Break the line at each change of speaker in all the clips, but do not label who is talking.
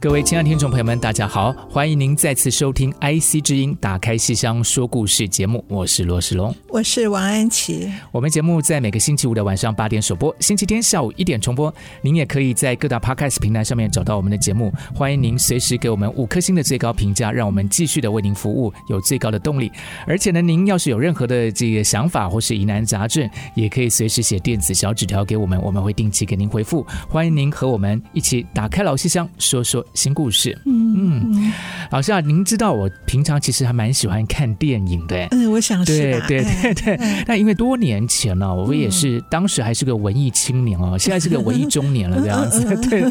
各位亲爱的听众朋友们，大家好！欢迎您再次收听《IC 之音》打开戏箱说故事节目，我是罗世龙，
我是王安琪。
我们节目在每个星期五的晚上八点首播，星期天下午一点重播。您也可以在各大 Podcast 平台上面找到我们的节目。欢迎您随时给我们五颗星的最高评价，让我们继续的为您服务，有最高的动力。而且呢，您要是有任何的这个想法或是疑难杂症，也可以随时写电子小纸条给我们，我们会定期给您回复。欢迎您和我们一起打开老戏箱，说说。新故事，嗯嗯，老师啊，您知道我平常其实还蛮喜欢看电影的，
嗯，我想是
对对对对。那因为多年前呢，我也是当时还是个文艺青年哦，现在是个文艺中年了这样子，对，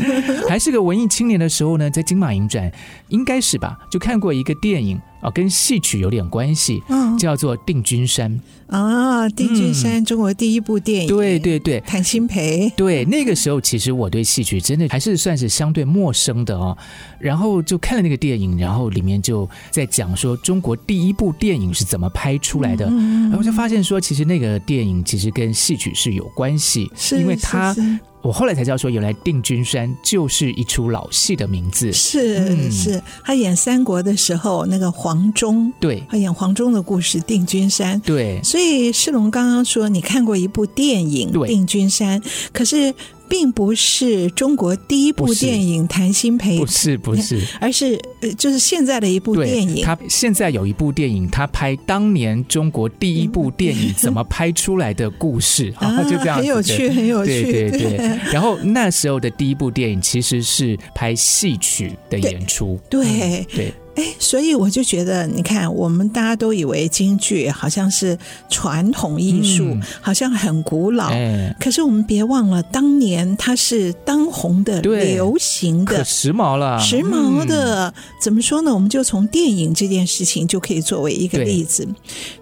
还是个文艺青年的时候呢，在金马影展应该是吧，就看过一个电影。哦，跟戏曲有点关系，嗯，叫做《定军山》
啊，《定军山》中国第一部电影，
对对对，
谭鑫培，
对，那个时候其实我对戏曲真的还是算是相对陌生的哦，然后就看了那个电影，然后里面就在讲说中国第一部电影是怎么拍出来的，然后就发现说其实那个电影其实跟戏曲是有关系，是因为它。我后来才知道，说原来《定军山》就是一出老戏的名字。
是、嗯、是，他演三国的时候，那个黄忠，
对，
他演黄忠的故事，《定军山》。
对，
所以世龙刚刚说你看过一部电影《定军山》，可是。并不是中国第一部电影，谭心培
不是不是，不是，
而是呃，就是现在的一部电影。
他现在有一部电影，他拍当年中国第一部电影怎么拍出来的故事，啊，就这样，
很有趣，很有趣，
对对对。然后那时候的第一部电影其实是拍戏曲的演出，
对对。
嗯对
哎，所以我就觉得，你看，我们大家都以为京剧好像是传统艺术，嗯、好像很古老。哎，可是我们别忘了，当年它是当红的、流行的、
可时髦了。
时髦的、嗯、怎么说呢？我们就从电影这件事情就可以作为一个例子。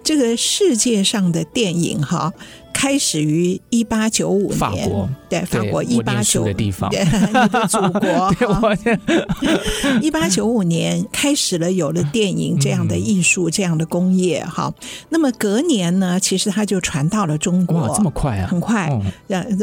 这个世界上的电影，哈。开始于一八九五年，
法国
对法国一八九五
的地方，
对你的祖国。一八九五年开始了，有了电影这样的艺术，这样的工业。哈，那么隔年呢，其实它就传到了中国。
哇，这么快啊！
很快，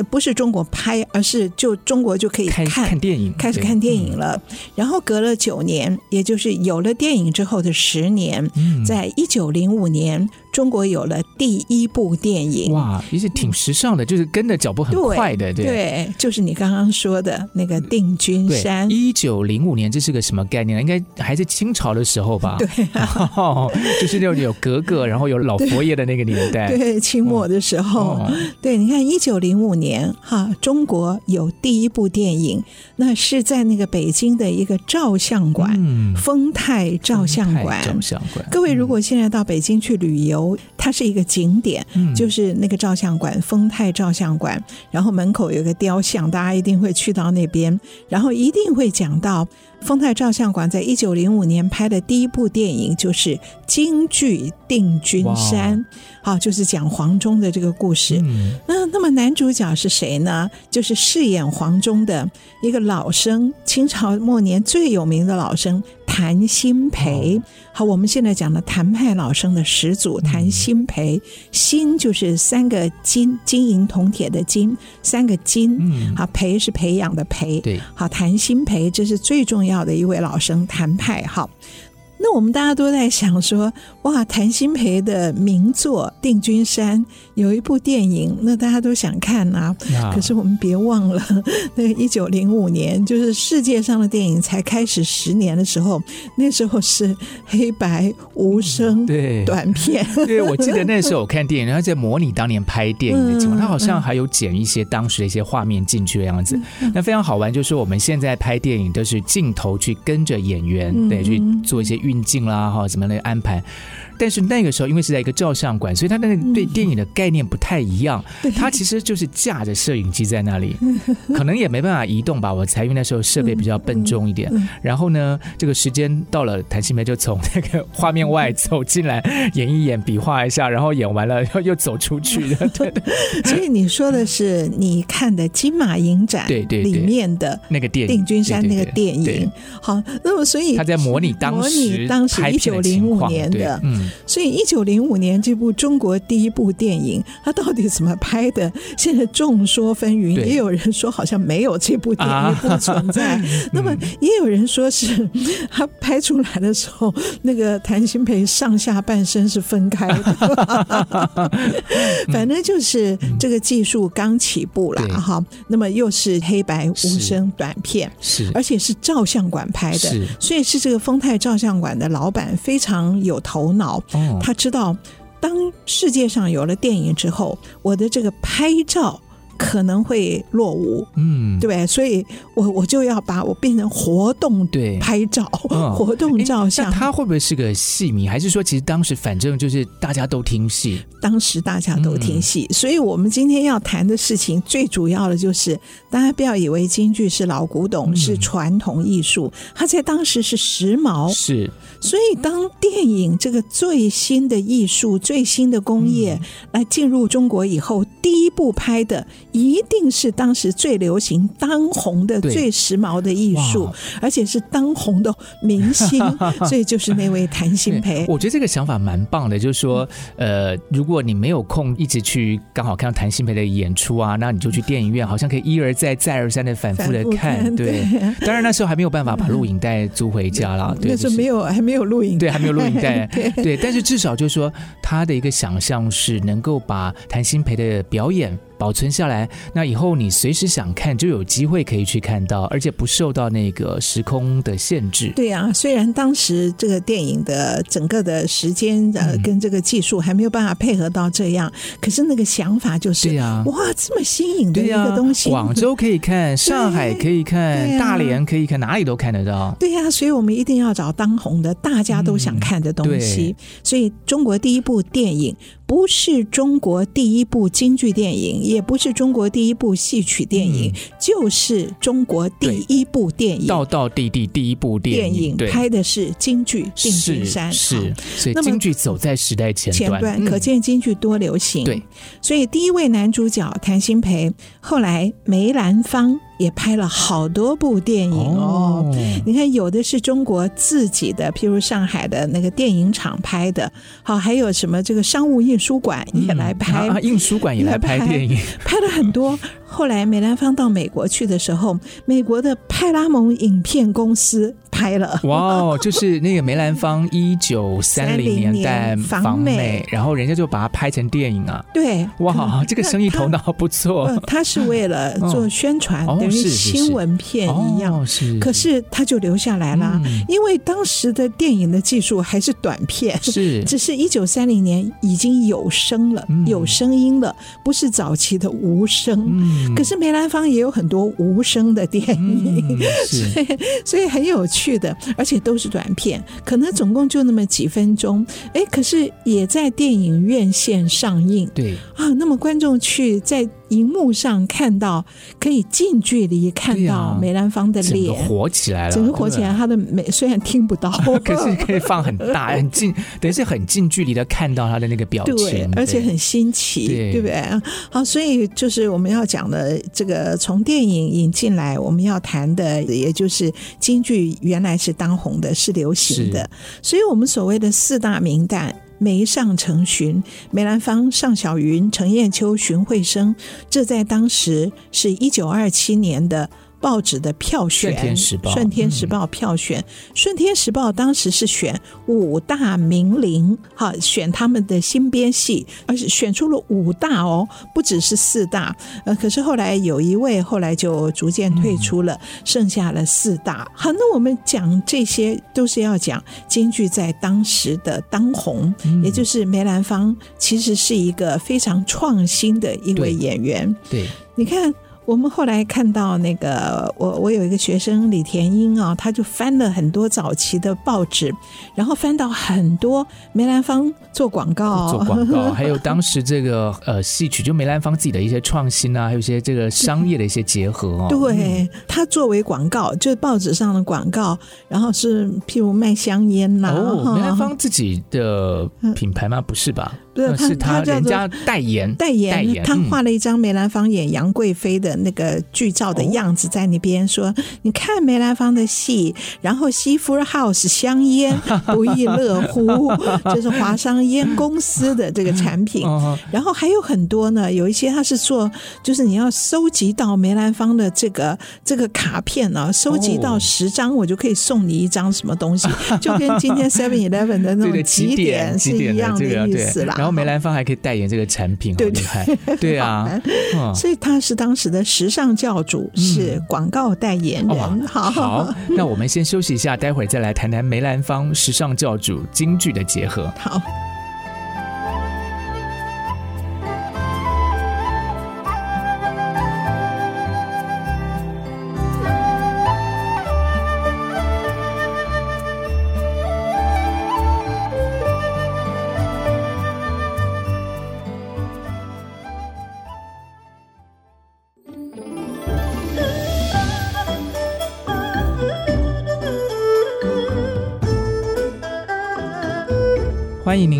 不是中国拍，而是就中国就可以看
看电影，
开始看电影了。然后隔了九年，也就是有了电影之后的十年，在一九零五年，中国有了第一部电影。
哇！其实挺时尚的，就是跟着脚步很快的，对，
对，就是你刚刚说的那个定军山。
一九零五年，这是个什么概念呢？应该还是清朝的时候吧？
对、啊
哦，就是那种有格格，然后有老佛爷的那个年代。
对，对，清末的时候，哦、对，你看一九零五年哈，中国有第一部电影，那是在那个北京的一个照相馆，嗯、丰泰照相馆。照相馆。各位如果现在到北京去旅游，它是一个景点，嗯、就是那个照相馆，丰泰照相馆，然后门口有个雕像，大家一定会去到那边，然后一定会讲到丰泰照相馆在一九零五年拍的第一部电影就是京剧《定军山》，好，就是讲黄忠的这个故事。嗯、那那么男主角是谁呢？就是饰演黄忠的一个老生，清朝末年最有名的老生。谭鑫培，好，我们现在讲的谭派老生的始祖谭鑫培，新就是三个金，金银铜铁的金，三个金，嗯，好，培是培养的培，
对，
好，谭鑫培这是最重要的一位老生，谭派，好，那我们大家都在想说，哇，谭鑫培的名作《定军山》有一部电影，那大家都想看啊。啊可是我们别忘了，那一九零五年，就是世界上的电影才开始十年的时候，那时候是黑白无声对短片。
对，对，我记得那时候我看电影，然后在模拟当年拍电影的情况，他、嗯、好像还有剪一些当时的一些画面进去的样子。嗯、那非常好玩，就是我们现在拍电影都是镜头去跟着演员，嗯、对，去做一些。运静啦，哈，怎么样的安排？但是那个时候，因为是在一个照相馆，所以他那个对电影的概念不太一样。他其实就是架着摄影机在那里，可能也没办法移动吧。我猜，因为那时候设备比较笨重一点。然后呢，这个时间到了，谭新梅就从那个画面外走进来，演一演，比划一下，然后演完了又 又走出去的。对，
所以你说的是你看的金马影展对对里面的那个电影，定军山那个电影。好，那么所以
他在模拟当时当时
一九零五年的嗯。所以，一九零五年这部中国第一部电影，它到底怎么拍的？现在众说纷纭，也有人说好像没有这部电影的存在。啊、那么，也有人说是他拍出来的时候，那个谭鑫培上下半身是分开的。反正就是这个技术刚起步了哈。那么又是黑白无声短片，是而且是照相馆拍的，所以是这个丰泰照相馆的老板非常有头脑。他知道，当世界上有了电影之后，我的这个拍照。可能会落伍，嗯，对不对？所以我我就要把我变成活动对拍照，嗯、活动照相。
他会不会是个戏迷？还是说，其实当时反正就是大家都听戏，
当时大家都听戏。嗯、所以我们今天要谈的事情，最主要的就是，大家不要以为京剧是老古董，嗯、是传统艺术，它在当时是时髦。是，所以当电影这个最新的艺术、最新的工业来进入中国以后，第一部拍的。一定是当时最流行、当红的、最时髦的艺术，而且是当红的明星，所以就是那位谭鑫培。
我觉得这个想法蛮棒的，就是说，呃，如果你没有空一直去刚好看到谭鑫培的演出啊，那你就去电影院，好像可以一而再、再而三的反复的看。对，当然那时候还没有办法把录影带租回家了，对，
那时候没有，还没有录影，
对，还没有录影带，对，但是至少就是说，他的一个想象是能够把谭鑫培的表演。保存下来，那以后你随时想看就有机会可以去看到，而且不受到那个时空的限制。
对啊，虽然当时这个电影的整个的时间呃跟这个技术还没有办法配合到这样，嗯、可是那个想法就是，对啊，哇，这么新颖的一个东西，
广州可以看，上海可以看，啊、大连可以看，哪里都看得到。
对呀、啊，所以我们一定要找当红的，大家都想看的东西。嗯、所以中国第一部电影。不是中国第一部京剧电影，也不是中国第一部戏曲电影，嗯、就是中国第一部电影，
道道地地第一部电影，
电影拍的是京剧《定军山》
是，是，所以京剧走在时代前端，前端
可见京剧多流行。对、嗯，所以第一位男主角谭鑫培，后来梅兰芳。也拍了好多部电影。哦，哦你看有的是中国自己的，譬如上海的那个电影厂拍的，好，还有什么这个商务印书馆也来拍，
嗯啊、印书馆也来拍电影，
拍，拍了很多。后来梅兰芳到美国去的时候，美国的派拉蒙影片公司拍了。
哇哦，就是那个梅兰芳 一九三零年代访美，然后人家就把它拍成电影啊。
对，
哇，这个生意头脑不错。
他是为了做宣传，等于新闻片一样。是，可是他就留下来了，因为当时的电影的技术还是短片，是，只是一九三零年已经有声了，有声音了，不是早期的无声。可是梅兰芳也有很多无声的电影，嗯、所以所以很有趣的，而且都是短片，可能总共就那么几分钟，哎，可是也在电影院线上映，对啊，那么观众去在。荧幕上看到，可以近距离看到梅兰芳的脸，
整个活起来了，
整个火起来。他的美虽然听不到，
可是可以放很大、很近，等于是很近距离的看到他的那个表情，对，
而且很新奇，对，对不对？好，所以就是我们要讲的这个从电影引进来，我们要谈的，也就是京剧原来是当红的，是流行的，所以我们所谓的四大名旦。梅上成荀、梅兰芳、尚小云、程砚秋、荀慧生，这在当时是一九二七年的报纸的票选，
顺天时报，
顺天时报票选，顺天时报当时是选五大名伶，哈，选他们的新编戏，而且选出了五大哦，不只是四大，呃，可是后来有一位后来就逐渐退出了，剩下了四大。好，那我们讲这些都是要讲京剧在当时的当红，也就是梅兰芳其实是一个非常创新的一位演员。
对，对
你看。我们后来看到那个，我我有一个学生李田英啊，他就翻了很多早期的报纸，然后翻到很多梅兰芳做广告，
做广告，还有当时这个呃戏曲，就梅兰芳自己的一些创新啊，还有一些这个商业的一些结合哦。
对，他作为广告，就是报纸上的广告，然后是譬如卖香烟呐、啊。
哦，梅兰芳自己的品牌吗？不是吧？
对，
是他人家代言，
代言，代言。他画了一张梅兰芳演杨贵妃的那个剧照的样子在那边，说：“你看梅兰芳的戏，然后西福 House 香烟 不亦乐乎，就是华商烟公司的这个产品。然后还有很多呢，有一些他是做，就是你要收集到梅兰芳的这个这个卡片呢，收集到十张，我就可以送你一张什么东西，就跟今天 Seven Eleven 的那种集点是一样的意思啦。”
然后梅兰芳还可以代言这个产品，对厉害，对啊，
所以他是当时的时尚教主，是广告代言人。好，
好，那我们先休息一下，待会儿再来谈谈梅兰芳时尚教主京剧的结合。
好。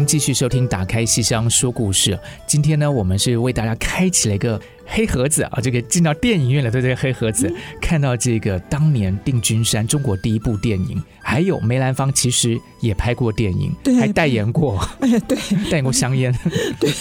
继续收听《打开西厢说故事》。今天呢，我们是为大家开启了一个黑盒子啊，这个进到电影院了对这个黑盒子，看到这个当年定军山中国第一部电影。还有梅兰芳其实也拍过电影，对，还代言过，
哎，对，
代言过香烟，
对。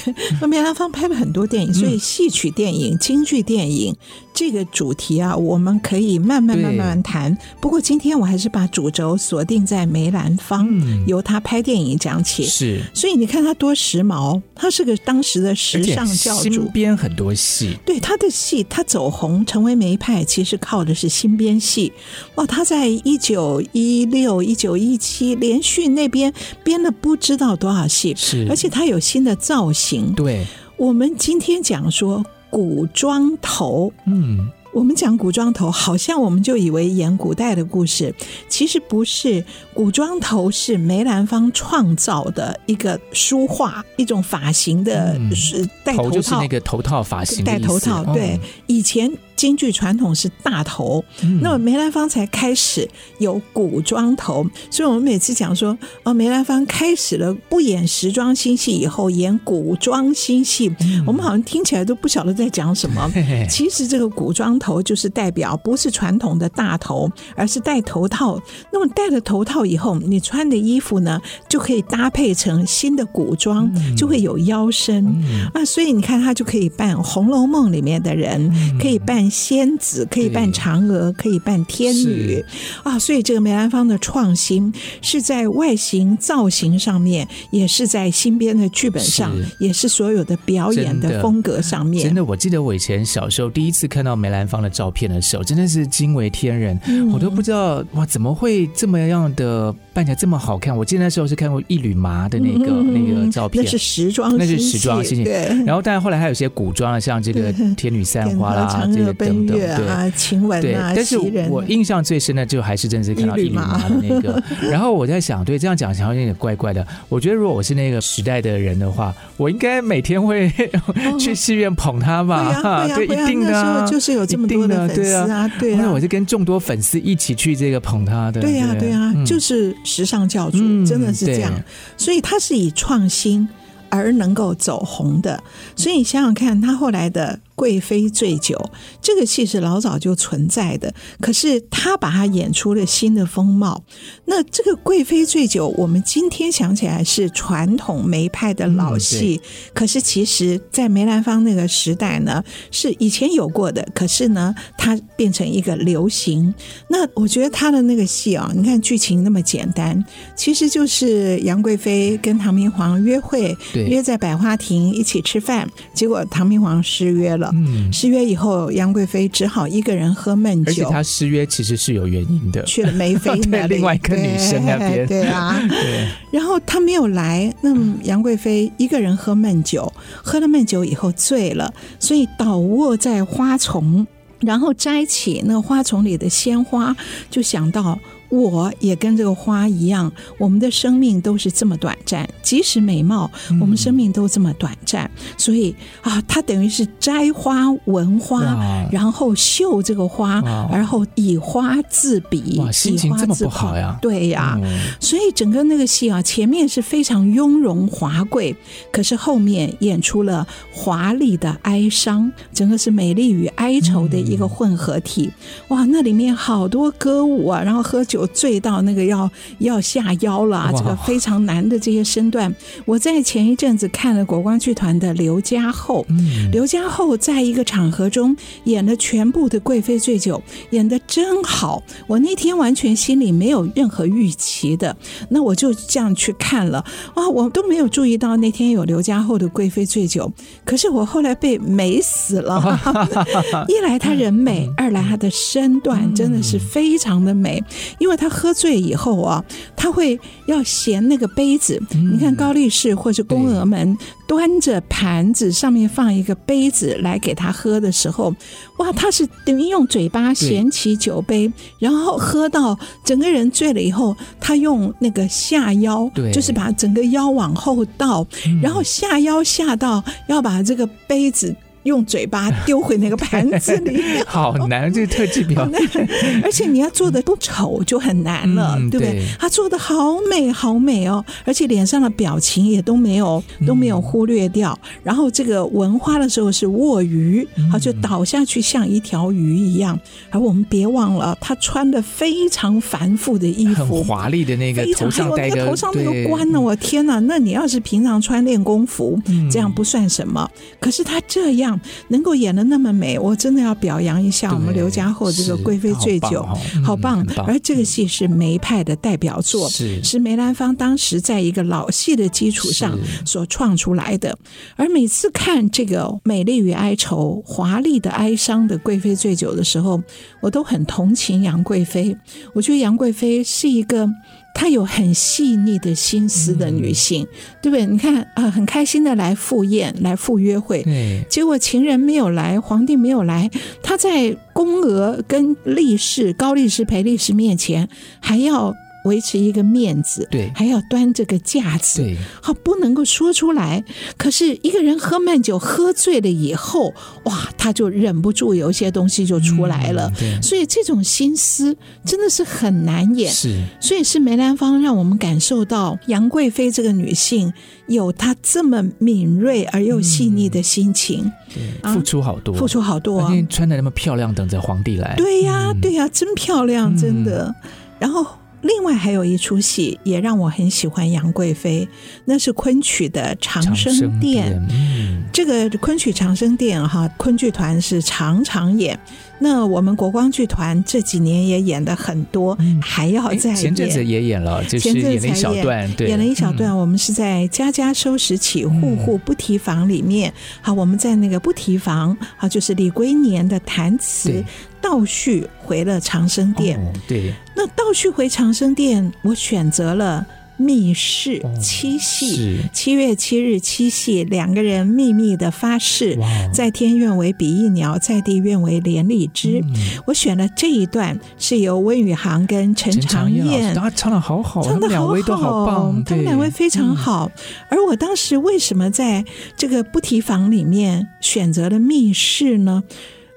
那梅兰芳拍了很多电影，所以戏曲电影、京剧电影这个主题啊，我们可以慢慢慢慢谈。不过今天我还是把主轴锁定在梅兰芳，由他拍电影讲起。
是，
所以你看他多时髦，他是个当时的时尚教主，
编很多戏。
对他的戏，他走红成为梅派，其实靠的是新编戏。哇，他在一九一。六一九一七连续那边编了不知道多少戏，
是，
而且他有新的造型。
对，
我们今天讲说古装头，嗯。我们讲古装头，好像我们就以为演古代的故事，其实不是。古装头是梅兰芳创造的一个书画，一种发型的，是戴头套，
头就是那个头套发型，
戴头套。对，以前京剧传统是大头，那么梅兰芳才开始有古装头。所以我们每次讲说，哦，梅兰芳开始了不演时装新戏以后，演古装新戏，我们好像听起来都不晓得在讲什么。其实这个古装头就是代表不是传统的大头，而是戴头套。那么戴了头套以后，你穿的衣服呢就可以搭配成新的古装，就会有腰身啊。所以你看，他就可以扮《红楼梦》里面的人，可以扮仙子，可以扮嫦娥，可以扮天女。啊。所以这个梅兰芳的创新是在外形造型上面，也是在新编的剧本上，也是所有的表演的。风格上面。
真的，我记得我以前小时候第一次看到梅兰芳的照片的时候，真的是惊为天人，嗯、我都不知道哇，怎么会这么样的扮起来这么好看？我记得那时候是看过一缕麻的那个、嗯、那个照片，
那是时装，
那是时装新戏。对，然后但是后来还有一些古装的，像这个天女散花啦，这个等等，
对，晴雯啊，
但是我印象最深的就还是真的是看到一缕麻的那个。然后我在想，对，这样讲好像有点怪怪的。我觉得如果我是那个时代的人的话，我应该每天会 去戏院捧他吧？对，一定的，
就是有这么多的粉丝啊，对啊，
因为我是跟众多粉丝一起去这个捧他的。
对呀，对呀，就是时尚教主，真的是这样。所以他是以创新而能够走红的。所以你想想看，他后来的贵妃醉酒，这个戏是老早就存在的，可是他把它演出了新的风貌。那这个贵妃醉酒，我们今天想起来是传统梅派的老戏，嗯、可是其实在梅兰芳那个时代呢，是以前有过的，可是呢，它变成一个流行。那我觉得他的那个戏啊，你看剧情那么简单，其实就是杨贵妃跟唐明皇约会，约在百花亭一起吃饭，结果唐明皇失约了。嗯，失约以后，杨贵妃只好一个人喝闷酒。而且
他失约其实是有原因的，
去了梅妃那里，
另外一个女生那边。
对啊，对。然后她没有来，那么杨贵妃一个人喝闷酒，喝了闷酒以后醉了，所以倒卧在花丛，然后摘起那花丛里的鲜花，就想到。我也跟这个花一样，我们的生命都是这么短暂，即使美貌，我们生命都这么短暂。嗯、所以啊，他等于是摘花闻花，然后嗅这个花，然后以花自比，
哇，心情这么不好呀？
对呀，嗯、所以整个那个戏啊，前面是非常雍容华贵，可是后面演出了华丽的哀伤，整个是美丽与哀愁的一个混合体。嗯、哇，那里面好多歌舞啊，然后喝酒。醉到那个要要下腰了，这个非常难的这些身段。我在前一阵子看了国光剧团的刘家后，刘家厚在一个场合中演了全部的贵妃醉酒，演的真好。我那天完全心里没有任何预期的，那我就这样去看了。哇，我都没有注意到那天有刘家厚的贵妃醉酒，可是我后来被美死了。一来他人美，二来他的身段真的是非常的美，因为。他喝醉以后啊，他会要衔那个杯子。你看高力士或是宫娥们端着盘子，上面放一个杯子来给他喝的时候，哇，他是等于用嘴巴衔起酒杯，然后喝到整个人醉了以后，他用那个下腰，就是把整个腰往后倒，然后下腰下到要把这个杯子。用嘴巴丢回那个盘子里，
好难，这个特技表演，
而且你要做的不丑就很难了，嗯、对不对？对他做的好美，好美哦，而且脸上的表情也都没有都没有忽略掉。嗯、然后这个闻花的时候是卧鱼，他、嗯、就倒下去像一条鱼一样。而我们别忘了，他穿的非常繁复的衣服，
很华丽的那个头上戴个，
那个头上那个冠呢，我天哪！那你要是平常穿练功服，这样不算什么。可是他这样。能够演的那么美，我真的要表扬一下我们刘家后这个贵妃醉酒，好棒，好棒。而这个戏是梅派的代表作，是是梅兰芳当时在一个老戏的基础上所创出来的。而每次看这个美丽与哀愁、华丽的哀伤的贵妃醉酒的时候，我都很同情杨贵妃。我觉得杨贵妃是一个。她有很细腻的心思的女性，嗯、对不对？你看啊、呃，很开心的来赴宴，来赴约会，对结果情人没有来，皇帝没有来，她在宫娥跟力士高力士、裴力士面前还要。维持一个面子，对，还要端这个架子，对，好不能够说出来。可是一个人喝闷酒，喝醉了以后，哇，他就忍不住有一些东西就出来了。嗯、对，所以这种心思真的是很难演。是，所以是梅兰芳让我们感受到杨贵妃这个女性有她这么敏锐而又细腻的心情，
嗯、对，付出好多，
付出好多啊！
穿的那么漂亮，等着皇帝来。
对呀、啊，对呀、啊，真漂亮，真的。嗯、然后。另外还有一出戏也让我很喜欢杨贵妃，那是昆曲的《长生殿》。嗯、这个昆曲《长生殿》哈，昆剧团是常常演。那我们国光剧团这几年也演的很多，嗯、还要再演。
前阵子也演了，就是演了一小段，对，
演了一小段。嗯、我们是在家家收拾起，户户不提房里面。嗯、好，我们在那个不提房，好，就是李龟年的弹词。倒叙回了长生殿，哦、对。那倒叙回长生殿，我选择了密室七夕，哦、七月七日七夕，两个人秘密的发誓，在天愿为比翼鸟，在地愿为连理枝。嗯、我选了这一段，是由温宇航跟陈长燕，
他唱的好好，
唱的好好，
好棒，
他们两位非常好。嗯、而我当时为什么在这个不提房里面选择了密室呢？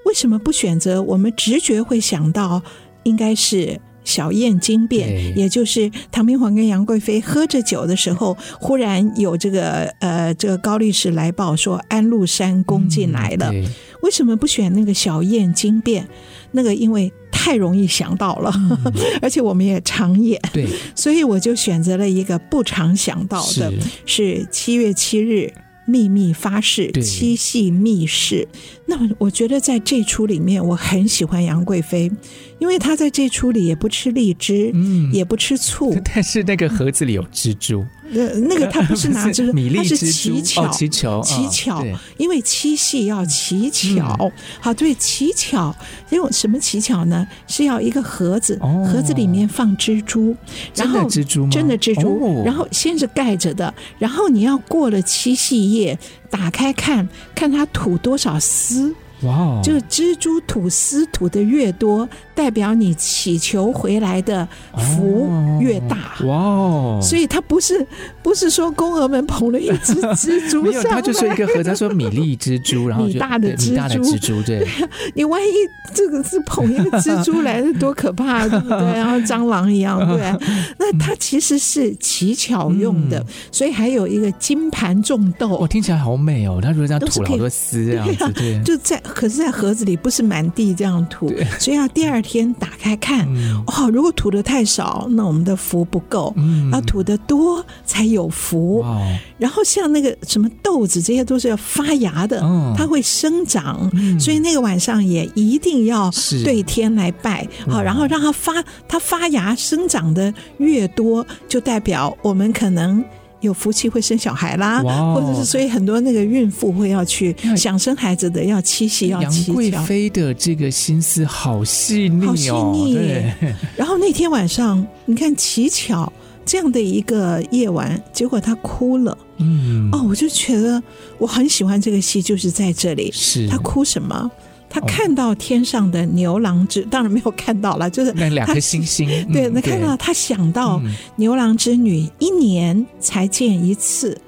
为什么不选择？我们直觉会想到，应该是小宴惊变，也就是唐明皇跟杨贵妃喝着酒的时候，忽然有这个呃这个高力士来报说安禄山攻进来了。嗯为什么不选那个小燕惊变？那个因为太容易想到了，嗯、而且我们也常演，
对，
所以我就选择了一个不常想到的，是七月七日。秘密发誓，七夕密室。那么，我觉得在这出里面，我很喜欢杨贵妃，因为她在这出里也不吃荔枝，嗯，也不吃醋，
但是那个盒子里有蜘蛛。
呃，那个他不是拿着，他是乞巧，
乞巧，
乞巧，因为七夕要乞巧。好，对，乞巧，因为什么乞巧呢？是要一个盒子，盒子里面放蜘蛛，然后
蜘蛛
真的蜘蛛，然后先是盖着的，然后你要过了七夕夜，打开看看它吐多少丝。
哇，wow,
这个蜘蛛吐丝吐的越多，代表你祈求回来的福越大。哇所以它不是不是说宫娥们捧了一只蜘蛛，
没有，他就是一个盒，他说米粒蜘蛛，然后
米大的蜘蛛，大的蜘蛛，对，你万一这个是捧一个蜘蛛来的，多可怕，对不对？然后蟑螂一样，对，那它其实是乞巧用的，嗯、所以还有一个金盘种豆，
我、哦、听起来好美哦。他如果这样吐了好多丝这样子，对，
对就在。可是，在盒子里不是满地这样吐，对所以要第二天打开看。嗯、哦，如果吐的太少，那我们的福不够；嗯、要吐的多才有福。哇然后像那个什么豆子，这些都是要发芽的，哦、它会生长，嗯、所以那个晚上也一定要对天来拜。好，然后让它发，它发芽生长的越多，就代表我们可能。有福气会生小孩啦或者是所以很多那个孕妇会要去想生孩子的要七夕要乞巧。
杨贵妃的这个心思好细腻哦，
好细腻。然后那天晚上，你看乞巧这样的一个夜晚，结果她哭了。嗯。哦，我就觉得我很喜欢这个戏，就是在这里。
是。
她哭什么？他看到天上的牛郎织，当然没有看到了，就是
那两颗星星。
对，那看到他想到牛郎织女一年才见一次，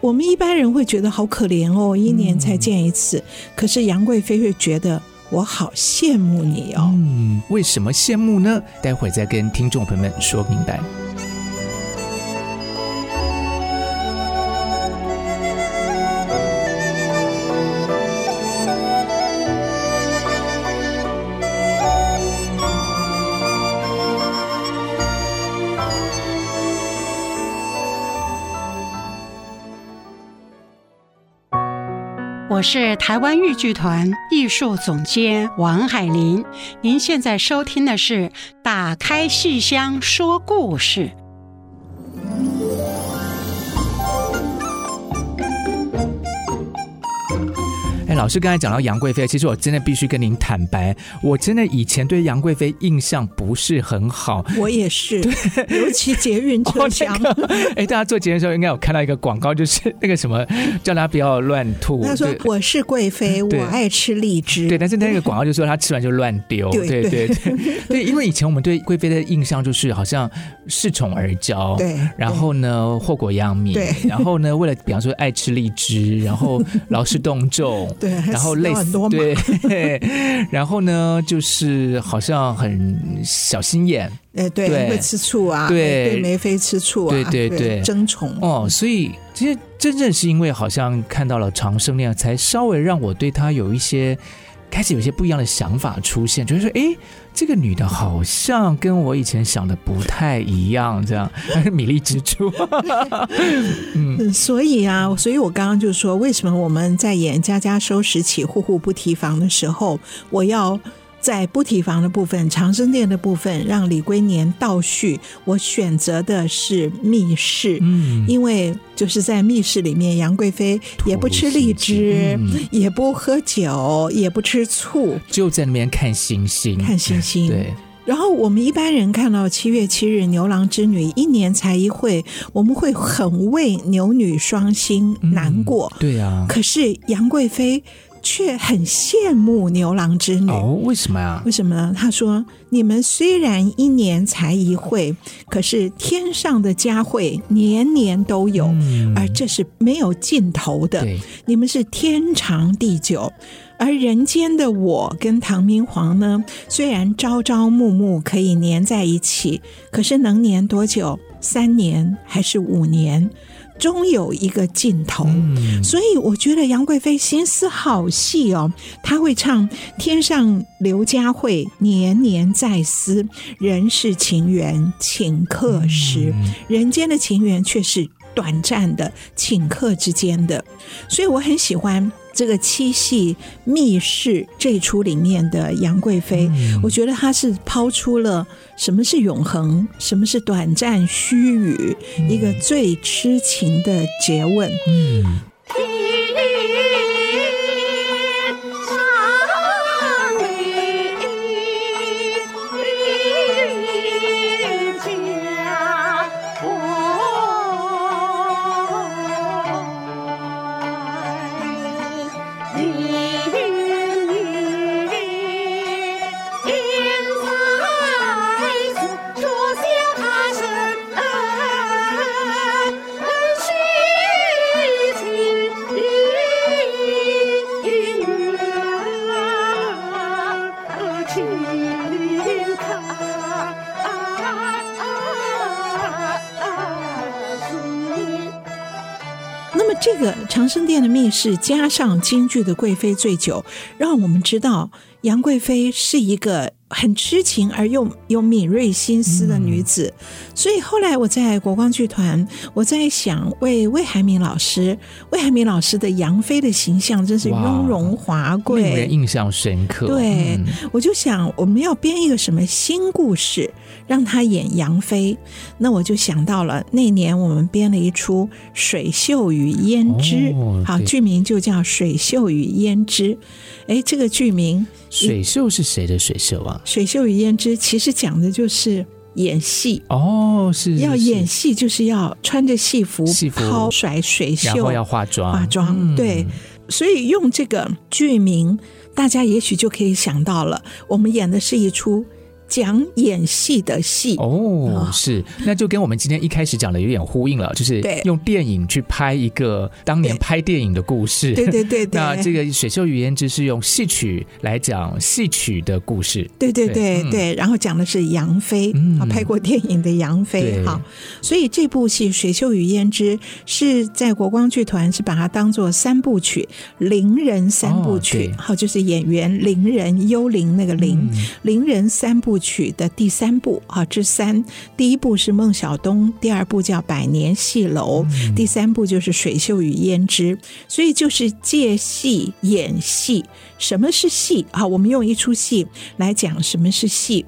我们一般人会觉得好可怜哦，一年才见一次。可是杨贵妃会觉得我好羡慕你哦。
嗯，为什么羡慕呢？待会再跟听众朋友们说明白。
是台湾豫剧团艺术总监王海林，您现在收听的是《打开戏箱说故事》。
老师刚才讲到杨贵妃，其实我真的必须跟您坦白，我真的以前对杨贵妃印象不是很好。
我也是，对尤其捷运车 厢。哎、哦那个欸，大
家坐捷运的时候应该有看到一个广告，就是 那个什么，叫他不要乱吐。
他说：“我是贵妃，我爱吃荔枝。”对，
但是那个广告就说他吃完就乱丢。对对对对，对，因为以前我们对贵妃的印象就是好像恃宠而骄，对，然后呢祸国殃民，对，然后呢为了比方说爱吃荔枝，然后劳师动众。
对，
然后累死对，然后呢，就是好像很小心眼，
哎，对，对。会吃醋啊，对，对梅妃吃醋啊，
对对对，对。
争宠。
哦，所以其实真正是因为好像看到了长生那样，才稍微让我对他有一些开始有些不一样的想法出现，就是说，哎。这个女的好像跟我以前想的不太一样，这样还是米粒蜘蛛。
嗯，所以啊，所以我刚刚就说，为什么我们在演“家家收拾起，户户不提防”的时候，我要。在不提防的部分，长生殿的部分，让李龟年倒叙。我选择的是密室，嗯，因为就是在密室里面，杨贵妃也不吃荔枝，嗯、也不喝酒，也不吃醋，
就在那边看星星，
看星星。
对。
然后我们一般人看到七月七日牛郎织女一年才一会，我们会很为牛女双星难过。
嗯、对啊。
可是杨贵妃。却很羡慕牛郎织女
哦，为什么呀？
为什么呢？他说：“你们虽然一年才一会，可是天上的佳会年年都有，嗯、而这是没有尽头的。你们是天长地久，而人间的我跟唐明皇呢，虽然朝朝暮暮可以粘在一起，可是能粘多久？三年还是五年？”终有一个尽头。嗯、所以我觉得杨贵妃心思好细哦，她会唱“天上刘家慧，年年在思，人世情缘请客时”，嗯、人间的情缘却是短暂的，顷刻之间的。所以我很喜欢。这个七夕密室这一出里面的杨贵妃，嗯、我觉得她是抛出了什么是永恒，什么是短暂虚语，嗯、一个最痴情的诘问。嗯长生殿的密室加上京剧的贵妃醉酒，让我们知道杨贵妃是一个。很痴情而又有敏锐心思的女子，嗯、所以后来我在国光剧团，我在想为魏海敏老师，魏海敏老师的杨妃的形象真是雍容华贵，
令人印象深刻。
对，嗯、我就想我们要编一个什么新故事，让他演杨妃。那我就想到了那年我们编了一出《水袖与胭脂》，哦、好，剧名就叫《水袖与胭脂》。哎，这个剧名。
水袖是谁的水袖啊？
水袖与胭脂其实讲的就是演戏
哦，是，是
要演戏就是要穿着戏服，戏服抛甩水袖，
然后要化妆，
化妆。嗯、对，所以用这个剧名，大家也许就可以想到了，我们演的是一出。讲演戏的戏
哦，是，那就跟我们今天一开始讲的有点呼应了，就是用电影去拍一个当年拍电影的故事。
对对对对。
那这个《水秀与胭脂》是用戏曲来讲戏曲的故事。
对对对对，然后讲的是杨飞啊，拍过电影的杨飞哈。所以这部戏《水秀与胭脂》是在国光剧团是把它当做三部曲，伶人三部曲，好，就是演员伶人幽灵那个伶，伶人三部。曲的第三部啊，之三，第一部是孟小冬，第二部叫百年戏楼，嗯、第三部就是水袖与胭脂，所以就是借戏演戏。什么是戏啊？我们用一出戏来讲什么是戏。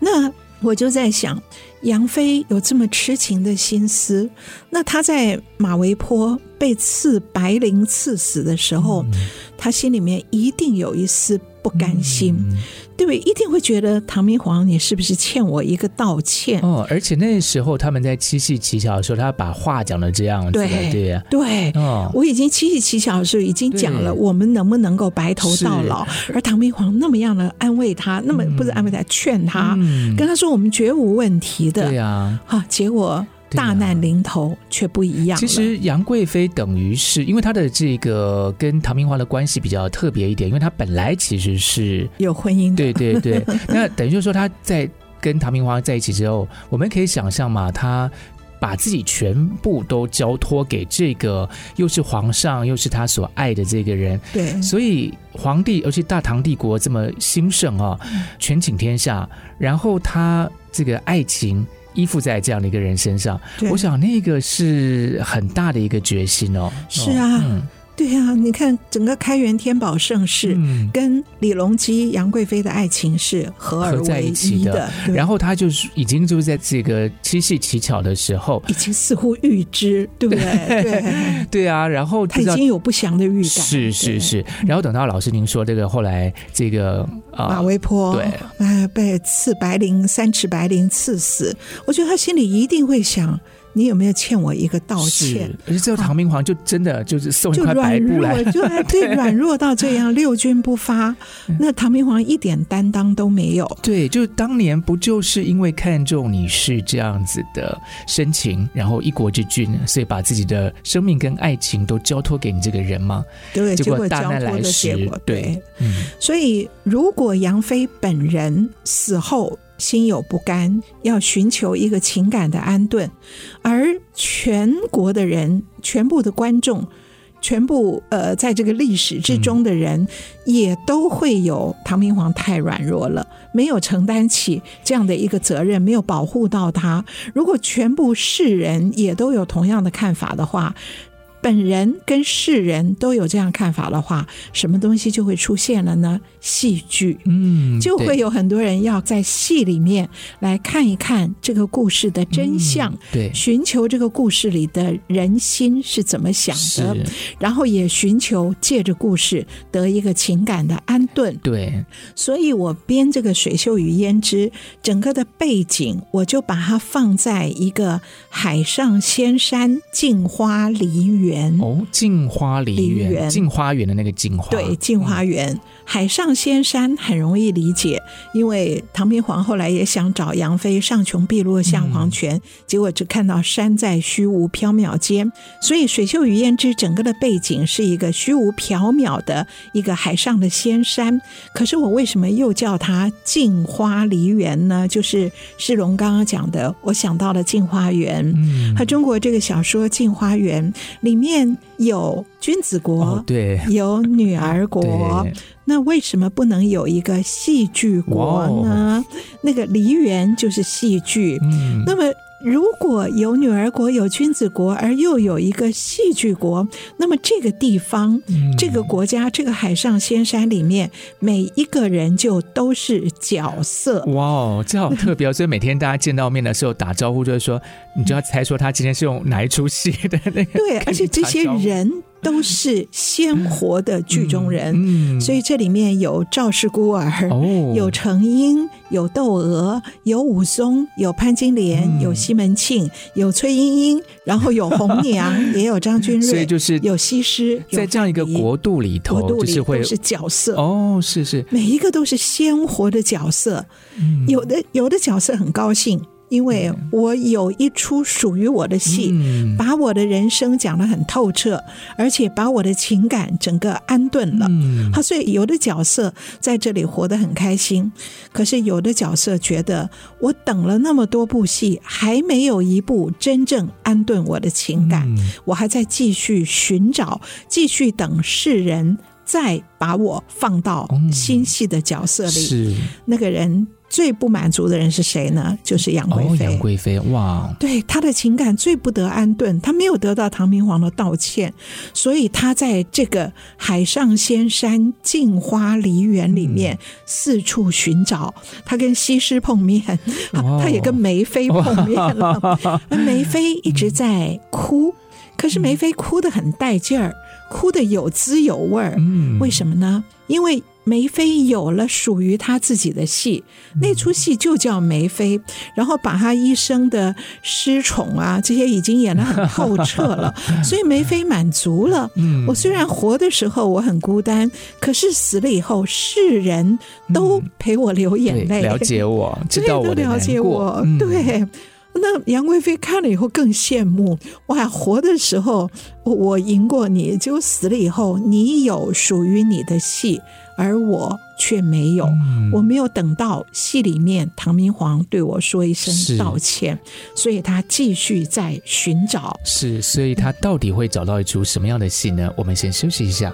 那我就在想，杨飞有这么痴情的心思，那他在马嵬坡被刺白绫刺死的时候，嗯、她心里面一定有一丝不甘心。嗯对不对？一定会觉得唐明皇，你是不是欠我一个道歉？
哦，而且那时候他们在七夕乞巧的时候，他把话讲的这样子，对
对对。哦，我已经七夕乞巧的时候已经讲了，我们能不能够白头到老？而唐明皇那么样的安慰他，那么不是安慰他，劝他，跟他说我们绝无问题的。
对呀，
好，结果。大难临头却不一样。
其实杨贵妃等于是因为她的这个跟唐明皇的关系比较特别一点，因为她本来其实是
有婚姻的。
对对对，那等于就是说她在跟唐明皇在一起之后，我们可以想象嘛，她把自己全部都交托给这个又是皇上又是他所爱的这个人。
对，
所以皇帝，尤其大唐帝国这么兴盛啊，权倾天下，然后他这个爱情。依附在这样的一个人身上，我想那个是很大的一个决心哦。
是啊。嗯对呀、啊，你看整个开元天宝盛世，嗯、跟李隆基、杨贵妃的爱情是合而为一的。合在一起的
然后他就是已经就是在这个七夕乞巧的时候，
已经似乎预知，对不对？对
对啊，然后
他已经有不祥的预感。
是是是，然后等到老师您说这个后来这个、呃、
马嵬坡对，哎被刺白绫三尺白绫刺死，我觉得他心里一定会想。你有没有欠我一个道歉？
而且最后唐明皇就真的就是送一块白布来，
就软弱，就对 软弱到这样，六军不发，那唐明皇一点担当都没有。
对，就当年不就是因为看中你是这样子的深情，然后一国之君，所以把自己的生命跟爱情都交托给你这个人吗？
对，
结果大难来时，对，嗯，
所以如果杨妃本人死后。心有不甘，要寻求一个情感的安顿，而全国的人，全部的观众。全部呃，在这个历史之中的人，也都会有唐明皇太软弱了，没有承担起这样的一个责任，没有保护到他。如果全部世人也都有同样的看法的话。本人跟世人都有这样看法的话，什么东西就会出现了呢？戏剧，嗯，就会有很多人要在戏里面来看一看这个故事的真相，嗯、对，寻求这个故事里的人心是怎么想的，然后也寻求借着故事得一个情感的安顿。
对，
所以我编这个《水袖与胭脂》，整个的背景我就把它放在一个海上仙山镜花梨园。
哦，镜花梨园，镜花园的那个镜花，
对，镜花园。嗯海上仙山很容易理解，因为唐明皇后来也想找杨妃上穷碧落下黄泉，嗯、结果只看到山在虚无缥缈间，所以《水袖与胭脂》整个的背景是一个虚无缥缈的一个海上的仙山。可是我为什么又叫它镜花梨园呢？就是世龙刚刚讲的，我想到了镜花缘，嗯、和中国这个小说《镜花缘》里面有君子国，哦、对，有女儿国。那为什么不能有一个戏剧国呢那个梨园就是戏剧。嗯、那么如果有女儿国、有君子国，而又有一个戏剧国，那么这个地方、嗯、这个国家、这个海上仙山里面，每一个人就都是角色。
哇哦，这好特别！所以每天大家见到面的时候打招呼，就是说，你就要猜说他今天是用哪一出戏的那个。
对，而且这些人。都是鲜活的剧中人，嗯嗯、所以这里面有赵氏孤儿，哦、有程英，有窦娥，有武松，有潘金莲，嗯、有西门庆，有崔莺莺，然后有红娘，也有张君瑞，
所以就是
有西施，
在这样一个国度里头，
国度里
就是
角色。
哦，是是，
每一个都是鲜活的角色，嗯、有的有的角色很高兴。因为我有一出属于我的戏，嗯、把我的人生讲得很透彻，而且把我的情感整个安顿了。嗯、所以有的角色在这里活得很开心，可是有的角色觉得我等了那么多部戏，还没有一部真正安顿我的情感，嗯、我还在继续寻找，继续等世人再把我放到新戏的角色里。嗯、是那个人。最不满足的人是谁呢？就是杨贵妃。
杨贵妃，哇！
对，她的情感最不得安顿，她没有得到唐明皇的道歉，所以她在这个海上仙山镜花梨园里面四处寻找。她跟西施碰面，她也跟梅妃碰面了。而 梅妃一直在哭，可是梅妃哭得很带劲儿，哭得有滋有味儿。为什么呢？因为。梅妃有了属于她自己的戏，那出戏就叫梅妃，然后把她一生的失宠啊这些已经演得很透彻了，所以梅妃满足了。我虽然活的时候我很孤单，可是死了以后世人都陪我流眼泪，
了解我，知道我的难过。
了解我，对。那杨贵妃看了以后更羡慕，哇！活的时候我赢过你，结果死了以后你有属于你的戏。而我却没有，嗯、我没有等到戏里面唐明皇对我说一声道歉，所以他继续在寻找。
是，所以他到底会找到一出什么样的戏呢？我们先休息一下。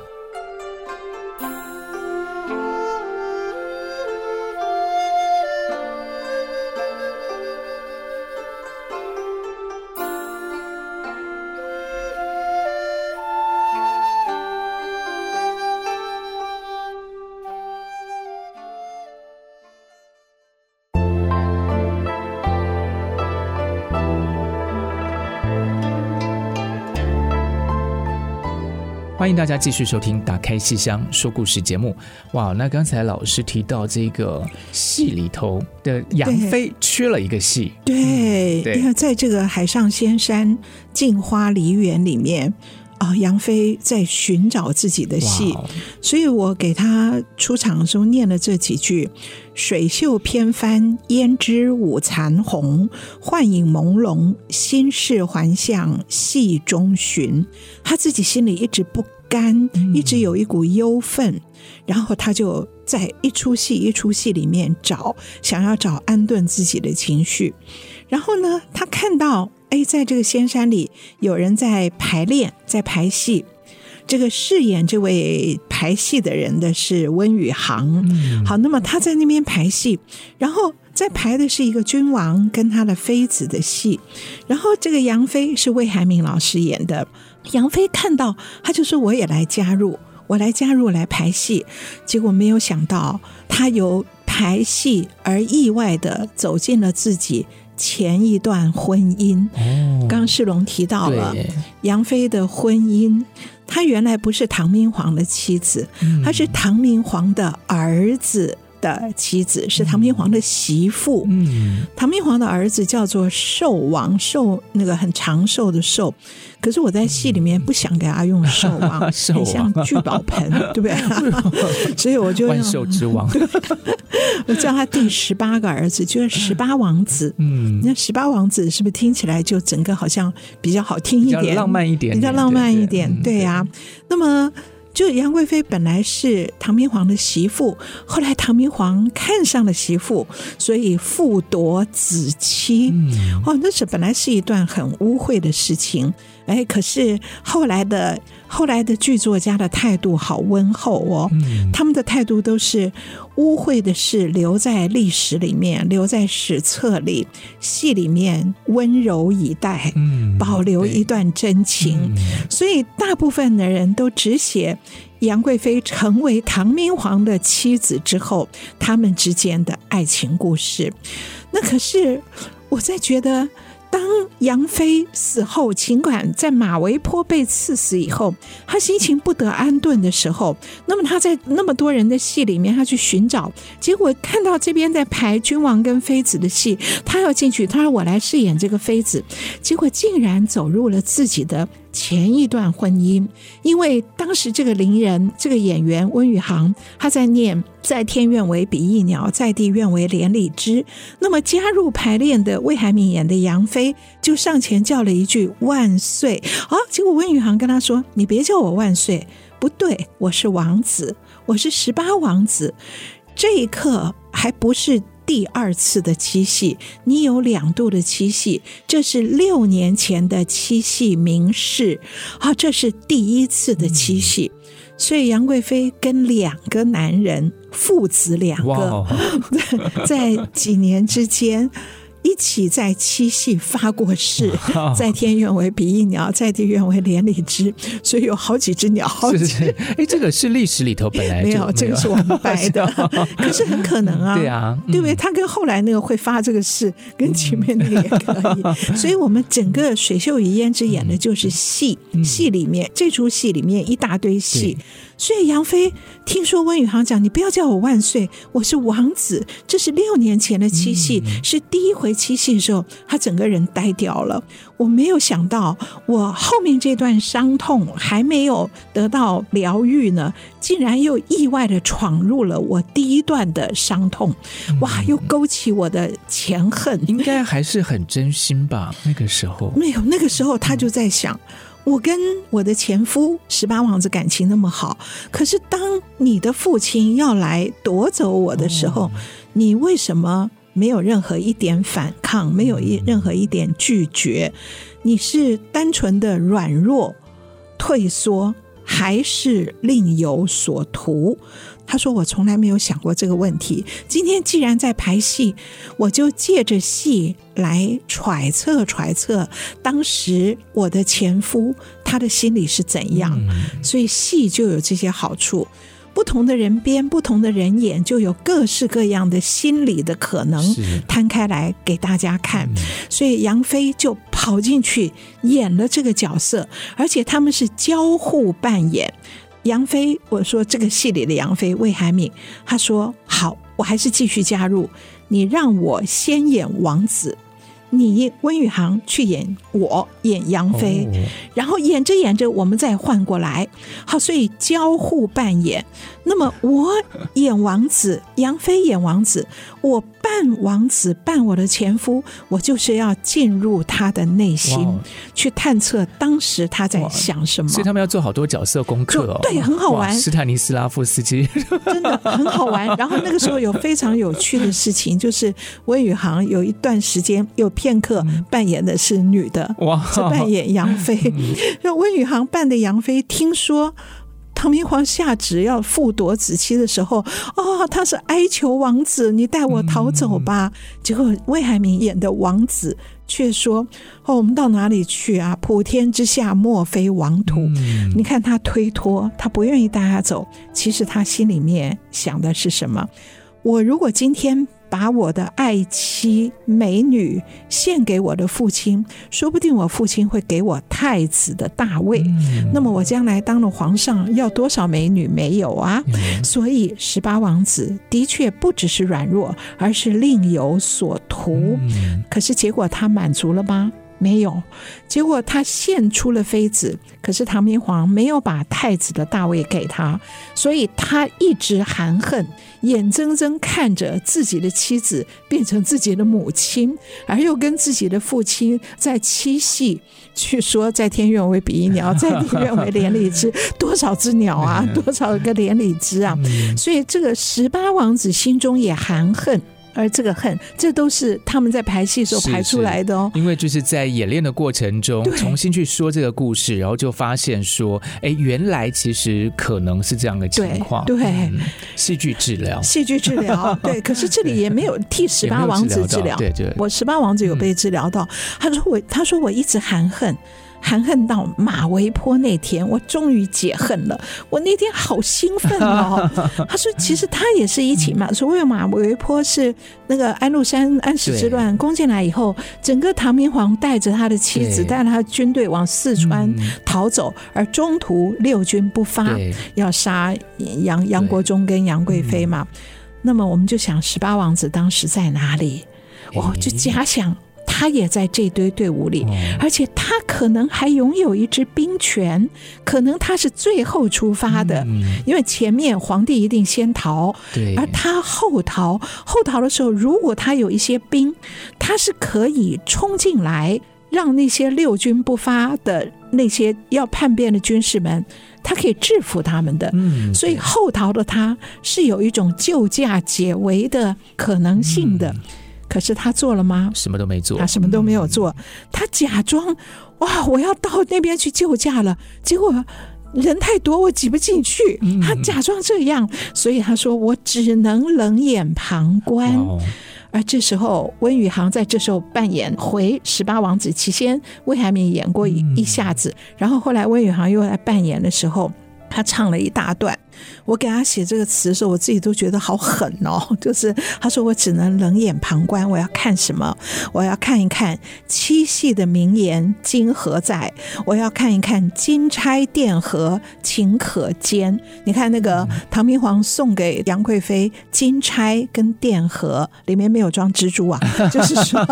迎大家继续收听《打开戏箱说故事》节目。哇，那刚才老师提到这个戏里头的杨飞缺了一个戏，
对，因为在这个海上仙山镜花梨园里面。啊，杨飞在寻找自己的戏所以我给他出场的时候念了这几句：“水袖翩翻，胭脂舞残红，幻影朦胧，心事还向戏中寻。”他自己心里一直不甘，一直有一股忧愤，嗯、然后他就在一出戏一出戏里面找，想要找安顿自己的情绪。然后呢，他看到。哎，在这个仙山里有人在排练，在排戏。这个饰演这位排戏的人的是温宇航。嗯、好，那么他在那边排戏，然后在排的是一个君王跟他的妃子的戏，然后这个杨妃是魏海敏老师演的。杨飞看到，他就说：“我也来加入，我来加入来排戏。”结果没有想到，他由排戏而意外的走进了自己前一段婚姻。哦，刚世龙提到了杨飞的婚姻，他原来不是唐明皇的妻子，他是唐明皇的儿子。的妻子是唐明皇的媳妇。嗯，唐明皇的儿子叫做寿王，寿那个很长寿的寿。可是我在戏里面不想给他用兽 王，很像聚宝盆，对不对？所以我就用万
兽之王，
我叫他第十八个儿子，就是十八王子。嗯，那十八王子是不是听起来就整个好像比较好听一点，
浪漫一点，
比较浪漫一点？对呀。那么。就杨贵妃本来是唐明皇的媳妇，后来唐明皇看上了媳妇，所以父夺子妻。嗯、哦，那是本来是一段很污秽的事情。哎，可是后来的后来的剧作家的态度好温厚哦，嗯、他们的态度都是污秽的事留在历史里面，留在史册里，戏里面温柔以待，嗯、保留一段真情。嗯、所以大部分的人都只写杨贵妃成为唐明皇的妻子之后，他们之间的爱情故事。那可是我在觉得。当杨妃死后，尽管在马嵬坡被刺死以后，她心情不得安顿的时候，那么她在那么多人的戏里面，她去寻找，结果看到这边在排君王跟妃子的戏，她要进去，她说我来饰演这个妃子，结果竟然走入了自己的。前一段婚姻，因为当时这个伶人，这个演员温宇航，他在念“在天愿为比翼鸟，在地愿为连理枝”。那么加入排练的魏海敏演的杨妃就上前叫了一句“万岁”。啊，结果温宇航跟他说：“你别叫我万岁，不对，我是王子，我是十八王子。”这一刻还不是。第二次的七夕，你有两度的七夕，这是六年前的七夕明示啊，这是第一次的七夕，嗯、所以杨贵妃跟两个男人，父子两个，在几年之间。一起在七夕发过誓，在天愿为比翼鸟，在地愿为连理枝，所以有好几只鸟。好几只。
哎，这个是历史里头本来没有，
没有，这个是我们掰的，可是很可能啊，
对啊，
对不对？他跟后来那个会发这个誓，跟前面那个也可以。所以我们整个水袖与胭脂演的就是戏，戏里面这出戏里面一大堆戏。所以杨飞听说温宇航讲：“你不要叫我万岁，我是王子。”这是六年前的七夕，嗯、是第一回七夕的时候，他整个人呆掉了。我没有想到，我后面这段伤痛还没有得到疗愈呢，竟然又意外的闯入了我第一段的伤痛。哇，又勾起我的前恨。
应该还是很真心吧？那个时候
没有，那个时候他就在想。我跟我的前夫十八王子感情那么好，可是当你的父亲要来夺走我的时候，哦、你为什么没有任何一点反抗，没有一任何一点拒绝？你是单纯的软弱、退缩，还是另有所图？他说：“我从来没有想过这个问题。今天既然在排戏，我就借着戏来揣测揣测当时我的前夫他的心里是怎样。所以戏就有这些好处，不同的人编，不同的人演，就有各式各样的心理的可能摊开来给大家看。所以杨飞就跑进去演了这个角色，而且他们是交互扮演。”杨飞，我说这个戏里的杨飞魏海敏，他说好，我还是继续加入，你让我先演王子。你温宇航去演我演杨飞，哦、然后演着演着我们再换过来，好，所以交互扮演。那么我演王子，杨飞演王子，我扮王子扮我的前夫，我就是要进入他的内心，去探测当时他在想什么。
所以他们要做好多角色功课哦，
对，很好玩。
斯坦尼斯拉夫斯基
真的很好玩。然后那个时候有非常有趣的事情，就是温宇航有一段时间有。片刻扮演的是女的，
哇，
是扮演杨妃。那 温宇航扮的杨飞，听说。唐明皇下旨要复夺子期的时候，哦，他是哀求王子，你带我逃走吧。嗯、结果魏海明演的王子却说：“哦，我们到哪里去啊？普天之下莫非王土。嗯”你看他推脱，他不愿意带他走。其实他心里面想的是什么？我如果今天。把我的爱妻美女献给我的父亲，说不定我父亲会给我太子的大位。嗯、那么我将来当了皇上，要多少美女没有啊？嗯、所以十八王子的确不只是软弱，而是另有所图。嗯、可是结果他满足了吗？没有，结果他献出了妃子，可是唐明皇没有把太子的大位给他，所以他一直含恨，眼睁睁看着自己的妻子变成自己的母亲，而又跟自己的父亲在七夕去说，在天愿为比翼鸟，在地愿为连理枝，多少只鸟啊，多少个连理枝啊，所以这个十八王子心中也含恨。而这个恨，这都是他们在排戏时候排出来的哦。
因为就是在演练的过程中，重新去说这个故事，然后就发现说，哎，原来其实可能是这样的情况。
对，
戏剧治疗，
戏剧治疗。对，可是这里也没有替十八王子治疗。
对对，
我十八王子有被治疗到。他说我，他说我一直含恨。含恨到马嵬坡那天，我终于解恨了。我那天好兴奋哦！他说，其实他也是一起嘛。所谓马嵬坡是那个安禄山安史之乱攻进来以后，整个唐明皇带着他的妻子，带着他的军队往四川逃走，而中途六军不发，要杀杨杨国忠跟杨贵妃嘛。那么我们就想，十八王子当时在哪里？我就假想。他也在这堆队伍里，而且他可能还拥有一支兵权，可能他是最后出发的，因为前面皇帝一定先逃，而他后逃。后逃的时候，如果他有一些兵，他是可以冲进来，让那些六军不发的那些要叛变的军士们，他可以制服他们的。所以后逃的他是有一种救驾解围的可能性的。可是他做了吗？
什么都没做。
他什么都没有做。他假装哇，我要到那边去救驾了。结果人太多，我挤不进去。他假装这样，所以他说我只能冷眼旁观。而这时候，温宇航在这时候扮演回十八王子。起先魏海敏演过一一下子，然后后来温宇航又来扮演的时候，他唱了一大段。我给他写这个词的时候，我自己都觉得好狠哦。就是他说我只能冷眼旁观，我要看什么？我要看一看七系的名言今何在？我要看一看金钗殿盒情可坚。你看那个唐明皇送给杨贵妃金钗跟殿盒，里面没有装蜘蛛啊，就是说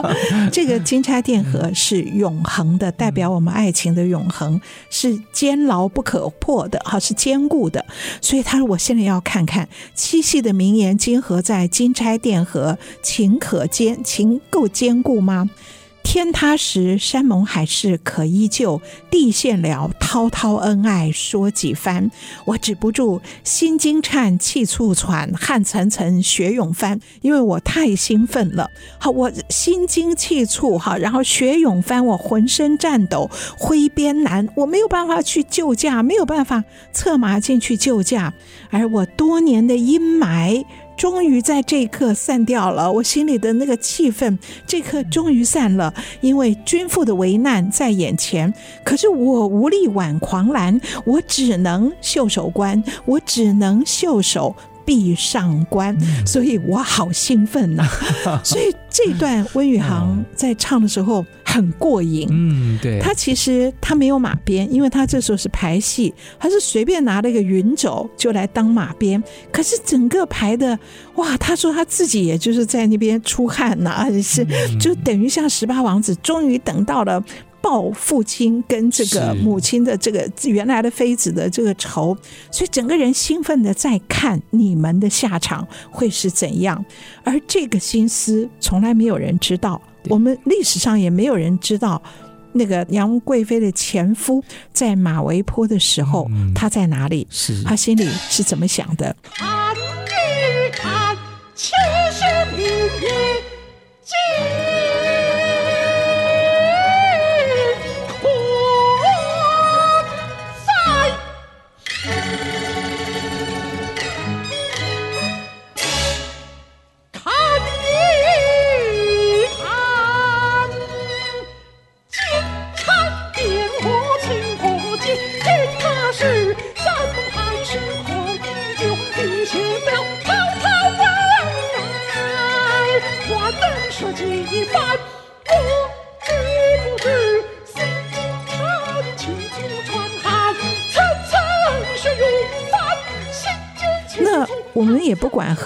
这个金钗殿盒是永恒的，代表我们爱情的永恒，是坚牢不可破的，哈，是坚固的。所以他说：“我现在要看看七夕的名言今何在？金钗殿盒情可坚，情够坚固吗？”天塌时，山盟海誓可依旧；地陷了，滔滔恩爱说几番。我止不住心惊颤，气促喘，汗涔涔，血涌翻，因为我太兴奋了。好，我心惊气促，哈，然后血涌翻，我浑身颤抖，挥鞭难，我没有办法去救驾，没有办法策马进去救驾，而我多年的阴霾。终于在这一刻散掉了，我心里的那个气愤，这刻终于散了。因为君父的危难在眼前，可是我无力挽狂澜，我只能袖手观，我只能袖手。壁上观，所以我好兴奋呐、啊！所以这段温宇航在唱的时候很过瘾。嗯，对。他其实他没有马鞭，因为他这时候是排戏，他是随便拿了一个云帚就来当马鞭。可是整个排的哇，他说他自己也就是在那边出汗呐、啊，是就等于像十八王子，终于等到了。报父亲跟这个母亲的这个原来的妃子的这个仇，所以整个人兴奋的在看你们的下场会是怎样，而这个心思从来没有人知道，我们历史上也没有人知道那个杨贵妃的前夫在马嵬坡的时候他在哪里，他心里是怎么想的。看一看七夕明月今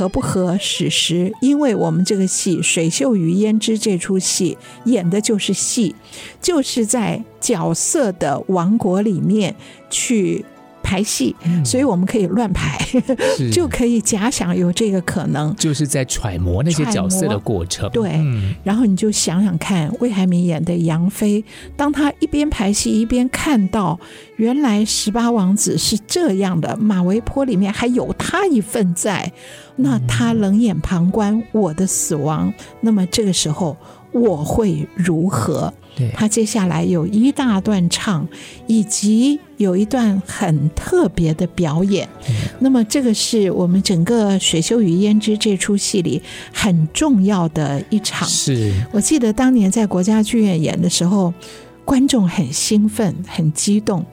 合不合史实，因为我们这个戏《水秀与胭脂》这出戏演的就是戏，就是在角色的王国里面去。排戏，所以我们可以乱排，嗯、就可以假想有这个可能，
就是在揣摩那些角色的过程。
对，嗯、然后你就想想看，魏海明演的杨妃，当他一边排戏一边看到原来十八王子是这样的，马嵬坡里面还有他一份在，那他冷眼旁观我的死亡，嗯、那么这个时候我会如何？
对
他接下来有一大段唱，以及有一段很特别的表演。嗯、那么，这个是我们整个《水袖与胭脂》这出戏里很重要的一场。
是
我记得当年在国家剧院演的时候，观众很兴奋、很激动。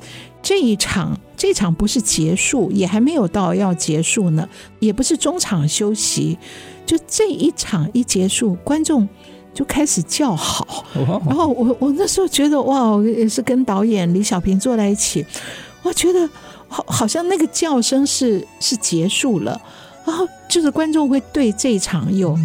这一场，这场不是结束，也还没有到要结束呢，也不是中场休息，就这一场一结束，观众。就开始叫好，然后我我那时候觉得哇，也是跟导演李小平坐在一起，我觉得好好像那个叫声是是结束了，然后就是观众会对这一场有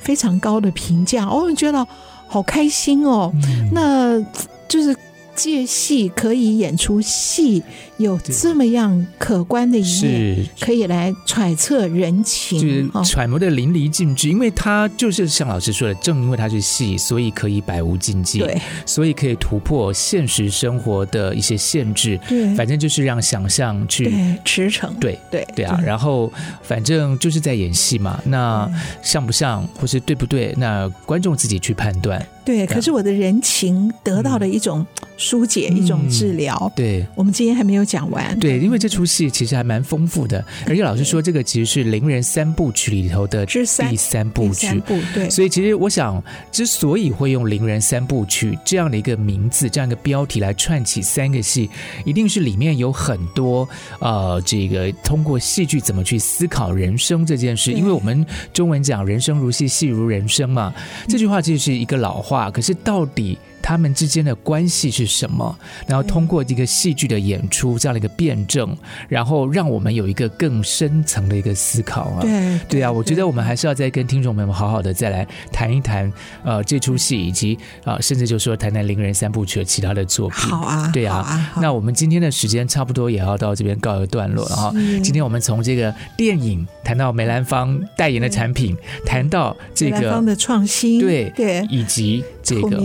非常高的评价，哦，我觉得好开心哦，那就是。借戏可以演出戏，有这么样可观的一面，可以来揣测人情，
就是揣摩的淋漓尽致。因为他就是像老师说的，正因为他是戏，所以可以百无禁忌，
对，
所以可以突破现实生活的一些限制。
对，
反正就是让想象去
驰骋。
对
对
对啊，然后反正就是在演戏嘛，那像不像或是对不对，那观众自己去判断。
对，可是我的人情得到了一种疏解，嗯、一种治疗。
对，
我们今天还没有讲完。
对，因为这出戏其实还蛮丰富的，而且老师说这个其实是伶人三部曲里头的第三部曲。
部对，
所以其实我想，之所以会用伶人三部曲这样的一个名字、这样一个标题来串起三个戏，一定是里面有很多呃，这个通过戏剧怎么去思考人生这件事。因为我们中文讲“人生如戏，戏如人生”嘛，这句话其实是一个老话。话，可是到底他们之间的关系是什么？然后通过这个戏剧的演出，这样的一个辩证，然后让我们有一个更深层的一个思考啊。
对
对啊，我觉得我们还是要再跟听众朋友们好好的再来谈一谈呃这出戏，以及啊、呃、甚至就说谈谈伶人三部曲的其他的作品。
好啊，
对啊。
啊
那我们今天的时间差不多也要到这边告一个段落了哈。今天我们从这个电影谈到梅兰芳代言的产品，谈到这个梅兰
芳的创新，
对
对，
以及。这个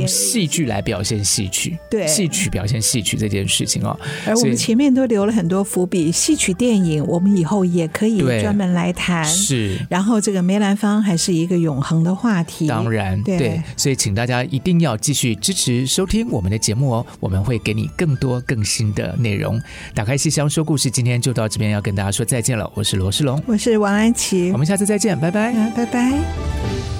用戏剧来表现戏曲，
对
戏曲表现戏曲这件事情哦，
而我们前面都留了很多伏笔。戏曲电影，我们以后也可以专门来谈。
是，
然后这个梅兰芳还是一个永恒的话题。
当然，对，对，所以请大家一定要继续支持收听我们的节目哦，我们会给你更多更新的内容。打开戏箱说故事，今天就到这边要跟大家说再见了。我是罗世龙，
我是王安琪，
我们下次再见，拜拜，
拜拜。